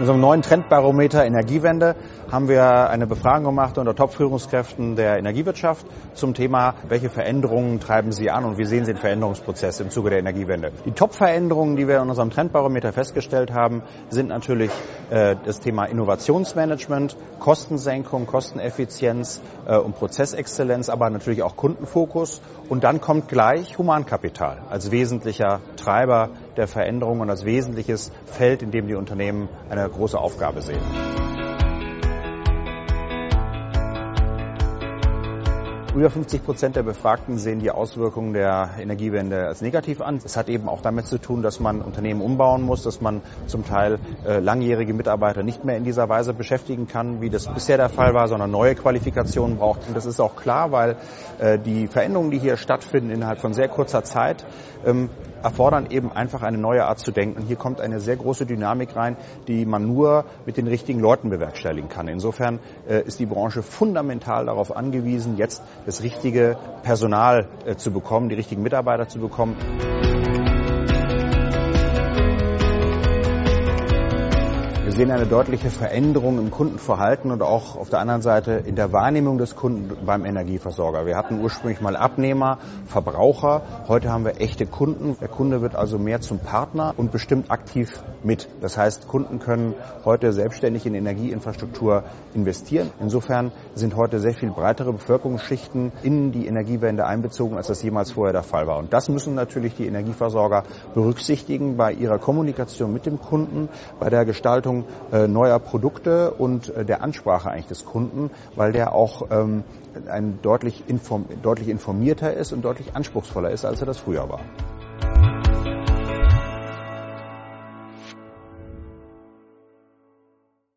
unserem neuen Trendbarometer Energiewende haben wir eine Befragung gemacht unter Top-Führungskräften der Energiewirtschaft zum Thema, welche Veränderungen treiben Sie an und wie sehen Sie den Veränderungsprozess im Zuge der Energiewende. Die Top-Veränderungen, die wir in unserem Trendbarometer festgestellt haben, sind natürlich äh, das Thema Innovationsmanagement, Kostensenkung, Kosteneffizienz äh, und Prozessexzellenz, aber natürlich auch Kundenfokus. Und dann kommt gleich Humankapital als wesentlicher Treiber der Veränderung und als wesentliches Feld, in dem die Unternehmen eine große Aufgabe sehen. Über 50 Prozent der Befragten sehen die Auswirkungen der Energiewende als negativ an. Es hat eben auch damit zu tun, dass man Unternehmen umbauen muss, dass man zum Teil äh, langjährige Mitarbeiter nicht mehr in dieser Weise beschäftigen kann, wie das bisher der Fall war, sondern neue Qualifikationen braucht. Und das ist auch klar, weil äh, die Veränderungen, die hier stattfinden innerhalb von sehr kurzer Zeit, ähm, erfordern eben einfach eine neue Art zu denken. Hier kommt eine sehr große Dynamik rein, die man nur mit den richtigen Leuten bewerkstelligen kann. Insofern äh, ist die Branche fundamental darauf angewiesen, jetzt das richtige Personal äh, zu bekommen, die richtigen Mitarbeiter zu bekommen. Wir sehen eine deutliche Veränderung im Kundenverhalten und auch auf der anderen Seite in der Wahrnehmung des Kunden beim Energieversorger. Wir hatten ursprünglich mal Abnehmer, Verbraucher. Heute haben wir echte Kunden. Der Kunde wird also mehr zum Partner und bestimmt aktiv mit. Das heißt, Kunden können heute selbstständig in Energieinfrastruktur investieren. Insofern sind heute sehr viel breitere Bevölkerungsschichten in die Energiewende einbezogen, als das jemals vorher der Fall war. Und das müssen natürlich die Energieversorger berücksichtigen bei ihrer Kommunikation mit dem Kunden, bei der Gestaltung äh, neuer Produkte und äh, der Ansprache eigentlich des Kunden, weil der auch ähm, ein deutlich, inform deutlich informierter ist und deutlich anspruchsvoller ist, als er das früher war.